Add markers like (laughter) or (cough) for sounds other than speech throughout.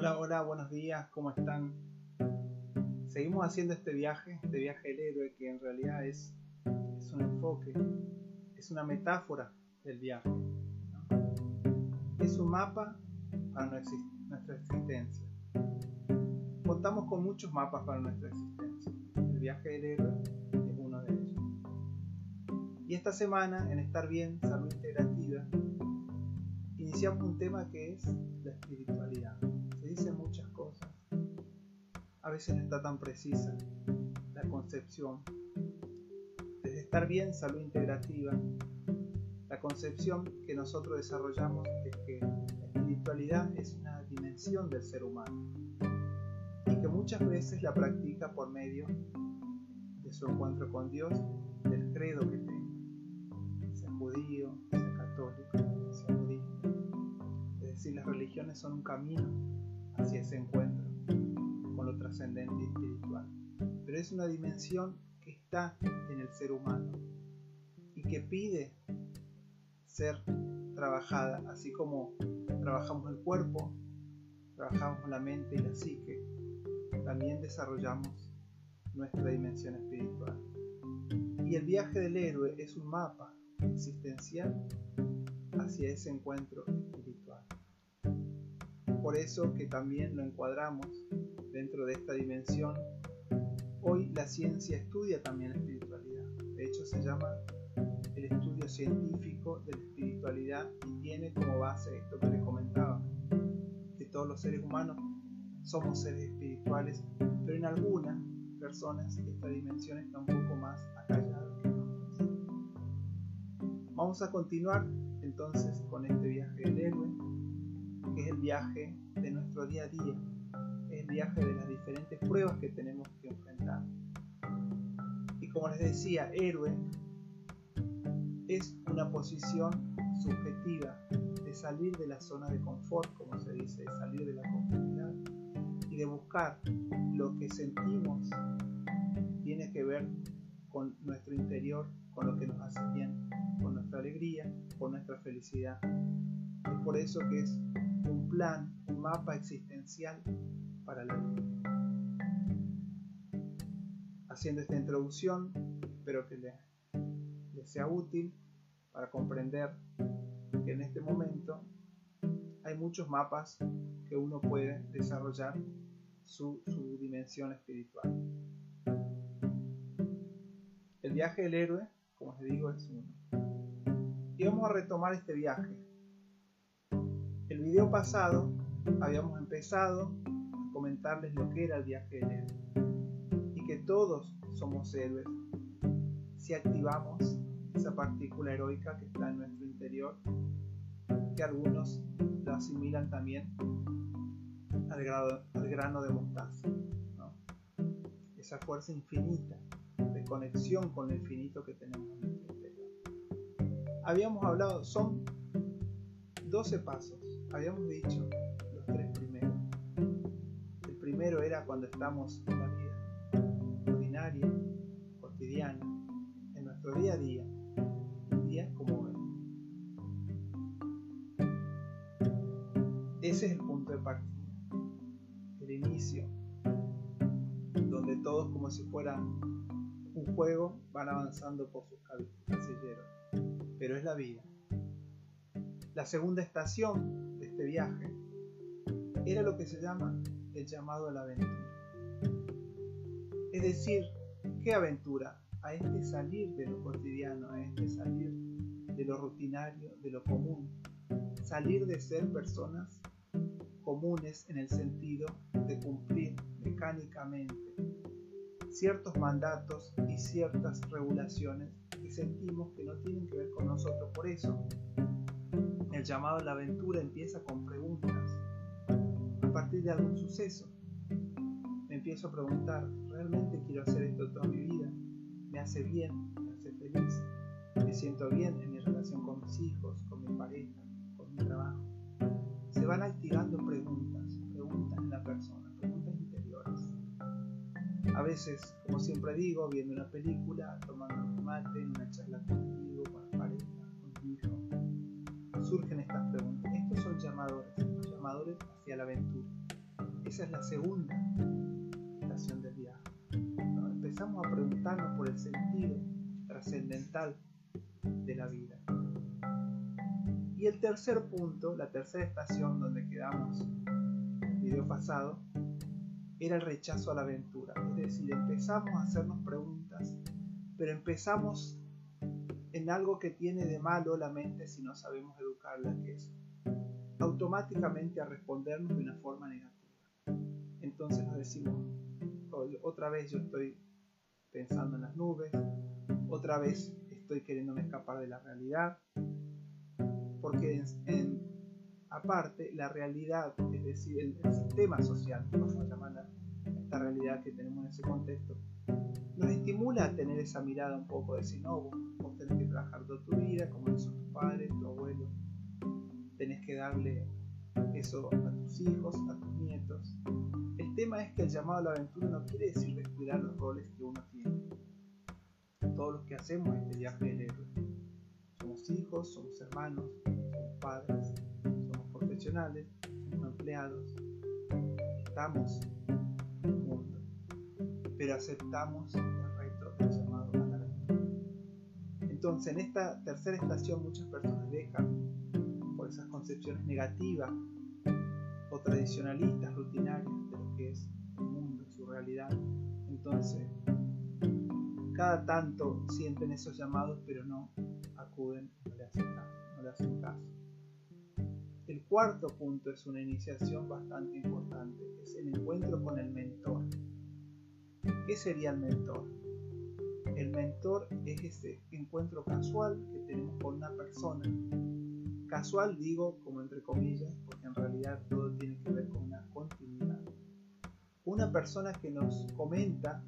Hola, hola, buenos días, ¿cómo están? Seguimos haciendo este viaje, este viaje del héroe, que en realidad es, un enfoque, es una metáfora del viaje. Es un mapa para nuestra existencia. Contamos con muchos mapas para nuestra existencia. El viaje del héroe es uno de ellos. Y esta semana, en Estar Bien, Salud Integrativa, iniciamos un tema que es la espiritualidad dice muchas cosas. A veces no está tan precisa la concepción. Desde estar bien, salud integrativa, la concepción que nosotros desarrollamos es que la espiritualidad es una dimensión del ser humano y que muchas veces la practica por medio de su encuentro con Dios, del credo que tenga, sea judío, sea católico, sea budista. Es decir, las religiones son un camino hacia ese encuentro con lo trascendente y espiritual. Pero es una dimensión que está en el ser humano y que pide ser trabajada, así como trabajamos el cuerpo, trabajamos la mente y la psique, también desarrollamos nuestra dimensión espiritual. Y el viaje del héroe es un mapa existencial hacia ese encuentro por eso que también lo encuadramos dentro de esta dimensión. Hoy la ciencia estudia también la espiritualidad. De hecho se llama el estudio científico de la espiritualidad y tiene como base esto que les comentaba, que todos los seres humanos somos seres espirituales, pero en algunas personas esta dimensión está un poco más acallada que en otras. Vamos a continuar entonces con este viaje del héroe que es el viaje de nuestro día a día, el viaje de las diferentes pruebas que tenemos que enfrentar. Y como les decía, héroe es una posición subjetiva de salir de la zona de confort, como se dice, de salir de la comodidad y de buscar lo que sentimos tiene que ver con nuestro interior, con lo que nos hace bien, con nuestra alegría, con nuestra felicidad. Es por eso que es un plan, un mapa existencial para la vida. Haciendo esta introducción, espero que les, sea útil para comprender que en este momento hay muchos mapas que uno puede desarrollar su, su dimensión espiritual. El viaje del héroe, como les digo, es uno. Y vamos a retomar este viaje el video pasado habíamos empezado a comentarles lo que era el viaje del héroe y que todos somos héroes si activamos esa partícula heroica que está en nuestro interior, que algunos lo asimilan también al, grano de mostaza. Esa fuerza infinita de conexión con lo infinito que tenemos en nuestro interior. Habíamos hablado, son 12 pasos habíamos dicho los tres primeros. El primero era cuando estamos en la vida ordinaria, cotidiana, en nuestro día a día, un día como hoy. Ese es el punto de partida, el inicio, donde todos como si fuera un juego van avanzando por sus casilleros, pero es la vida. La segunda estación este viaje era lo que se llama el llamado a la aventura. Es decir, ¿qué aventura? A este salir de lo cotidiano, a este salir de lo rutinario, de lo común. Salir de ser personas comunes en el sentido de cumplir mecánicamente ciertos mandatos y ciertas regulaciones que sentimos que no tienen que ver con nosotros. Por eso el llamado a la aventura empieza con preguntas. A partir de algún suceso, me empiezo a preguntar, ¿realmente quiero hacer esto toda mi vida? ¿Me hace bien? ¿Me hace feliz? ¿Me siento bien en mi relación con mis hijos, con mi pareja, con mi trabajo? Se van activando preguntas, preguntas en la persona, preguntas interiores. A veces, como siempre digo, viendo una película, tomando un mate, en una charla contigo, con surgen estas preguntas. Estos son llamadores, llamadores hacia la aventura. Esa es la segunda estación del viaje. Empezamos a preguntarnos por el sentido trascendental de la vida. Y el tercer punto, la tercera estación donde quedamos el video pasado, era el rechazo a la aventura. Es decir, empezamos a hacernos preguntas, pero empezamos en algo que tiene de malo la mente si no sabemos educarla, que es automáticamente a respondernos de una forma negativa. Entonces nos decimos, otra vez yo estoy pensando en las nubes, otra vez estoy queriéndome escapar de la realidad, porque en, aparte la realidad, es decir, el, sistema social, vamos a llamar esta realidad que tenemos en ese contexto, nos estimula a tener esa mirada un poco de decir, no, vos, tenés que trabajar toda tu vida, como son tus padres, tu abuelo, tenés que darle eso a tus hijos, a tus nietos. El tema es que el llamado a la aventura no quiere decir descuidar los roles que uno tiene todos los que hacemos este viaje del héroe. Somos hijos, somos hermanos, somos padres, somos profesionales, somos empleados. Estamos pero aceptamos el reto del llamado a la aventura. Entonces, en esta tercera estación muchas personas dejan por esas concepciones negativas o tradicionalistas, rutinarias de lo que es el mundo, su realidad. Entonces, cada tanto sienten esos llamados, pero no acuden, no le hacen caso. No le hacen caso. El cuarto punto es una iniciación bastante importante, es el encuentro con el mentor. ¿Qué sería el mentor? El mentor es ese encuentro casual que tenemos con una persona. Casual digo como entre comillas, porque en realidad todo tiene que ver con una continuidad. Una persona que nos comenta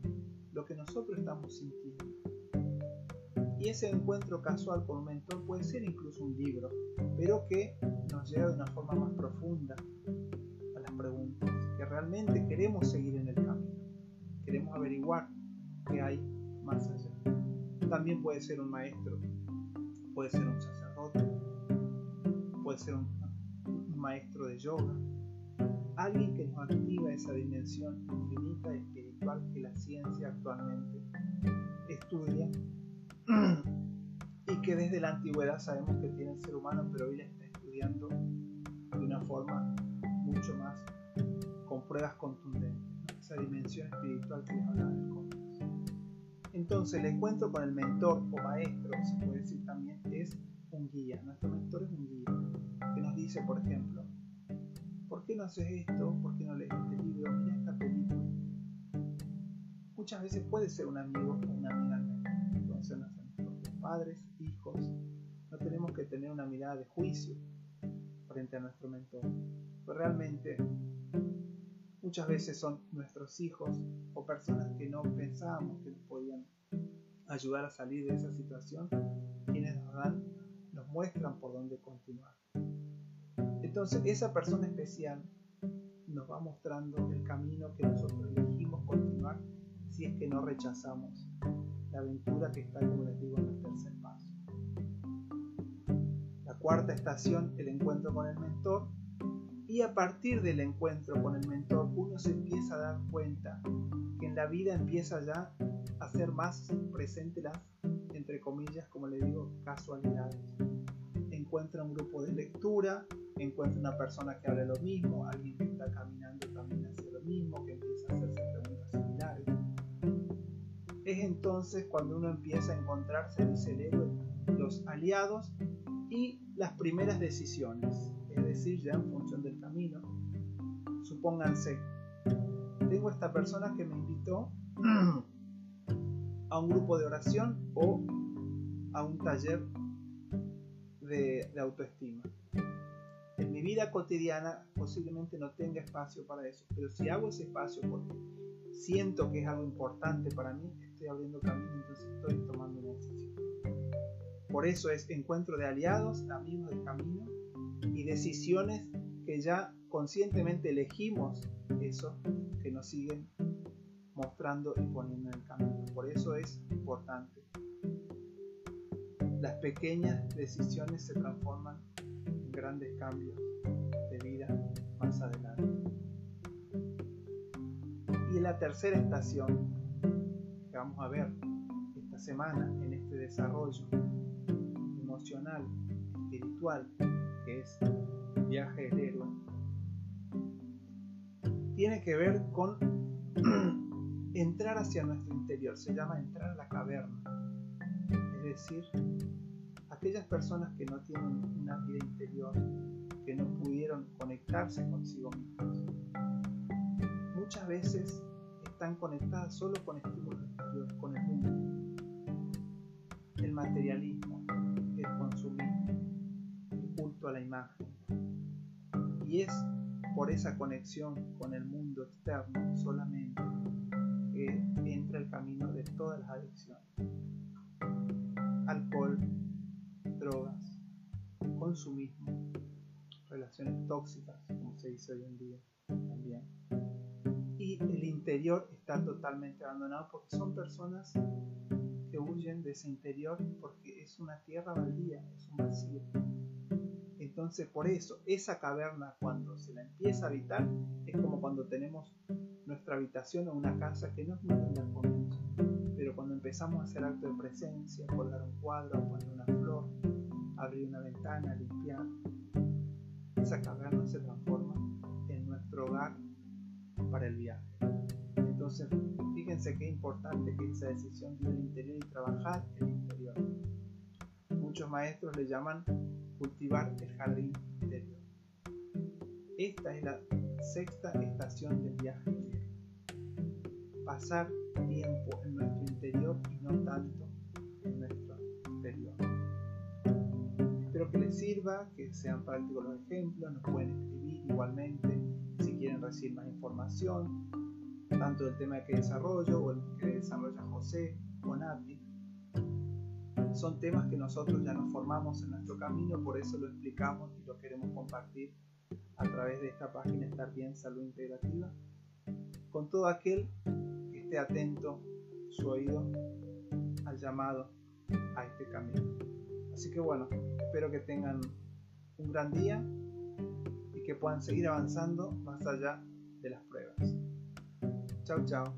lo que nosotros estamos sintiendo. Y ese encuentro casual con un mentor puede ser incluso un libro, pero que nos lleva de una forma más profunda a las preguntas, que realmente queremos seguir en el camino, queremos averiguar qué hay más allá. También puede ser un maestro, puede ser un sacerdote, puede ser un, maestro de yoga, alguien que nos activa esa dimensión infinita espiritual que la ciencia actualmente estudia (clears throat) y que desde la antigüedad sabemos que tiene el ser humano, pero hoy la está estudiando de una forma mucho más con pruebas contundentes, esa dimensión espiritual que les hablaba en el comienzo. Entonces, el encuentro con el mentor o maestro, se puede decir también, es un guía. Nuestro mentor es un guía que nos dice, por ejemplo, ¿por qué no haces esto? ¿Por qué no lees este libro? Mira esta película. Muchas veces puede ser un amigo o una amiga, pueden ser nuestros padres, hijos. No tenemos que tener una mirada de juicio frente a nuestro mentor. Pero realmente muchas veces son nuestros hijos o personas que no pensábamos que nos podían ayudar a salir de esa situación quienes nos dan, nos muestran por dónde continuar. Entonces esa persona especial nos va mostrando el camino que nosotros elegimos continuar si es que no rechazamos la aventura que está, como les digo, en el tercer paso. La cuarta estación, el encuentro con el mentor. Y a partir del encuentro con el mentor, uno se empieza a dar cuenta que en la vida empieza ya a ser más presente las, entre comillas, como le digo, casualidades. Encuentra un grupo de lectura, encuentra una persona que habla lo mismo, alguien que está caminando también hace lo mismo, que empieza a hacerse preguntas similares. Es entonces cuando uno empieza a encontrarse, dice el héroe, los aliados y las primeras decisiones, es decir, ya en función del camino. Supónganse, tengo esta persona que me invitó (clears throat) a un grupo de oración o a un taller de, autoestima en mi vida cotidiana posiblemente no tenga espacio para eso, pero si hago ese espacio porque siento que es algo importante para mí, estoy abriendo camino, entonces estoy tomando una decisión. Por eso es encuentro de aliados, amigos del camino y decisiones que ya conscientemente elegimos eso que nos siguen mostrando y poniendo en el camino. Por eso es importante. Las pequeñas decisiones se transforman grandes cambios de vida más adelante. Y la tercera estación que vamos a ver esta semana en este desarrollo emocional, espiritual, que es viaje del héroe, tiene que ver con (clears throat) entrar hacia nuestro interior, se llama entrar a la caverna. Es decir, aquellas personas que no tienen una vida interior, que no pudieron conectarse consigo mismos, muchas veces están conectadas solo con estímulos exteriores, con el mundo. El materialismo, Y es por esa conexión con el mundo externo solamente que entra el camino de todas las adicciones. Alcohol, drogas, consumismo, relaciones tóxicas, como se dice hoy en día también. Y el interior está totalmente abandonado porque son personas que huyen de ese interior porque es una tierra baldía, es un vacío. Entonces, por eso, esa caverna, cuando se la empieza a habitar, es como cuando tenemos nuestra habitación o una casa que no es muy linda al comienzo, pero cuando empezamos a hacer acto de presencia, colgar un cuadro, poner una flor, abrir una ventana, limpiar, esa caverna se transforma en nuestro hogar para el viaje. Entonces, fíjense qué importante que esa decisión de ir al interior y trabajar el interior. Muchos maestros le llaman cultivar el jardín interior. Esta es la sexta estación del viaje Pasar tiempo en nuestro interior y no tanto en nuestro exterior. Espero que les sirva, que sean prácticos los ejemplos, nos pueden escribir igualmente si quieren recibir más información, tanto del tema que desarrollo o el que desarrolla José o Nati son temas que nosotros ya nos formamos en nuestro camino, por eso lo explicamos y lo queremos compartir a través de esta página Estar Bien Salud Integrativa, con todo aquel que esté atento su oído al llamado a este camino. Así que bueno, espero que tengan un gran día y que puedan seguir avanzando más allá de las pruebas. Chao, chao.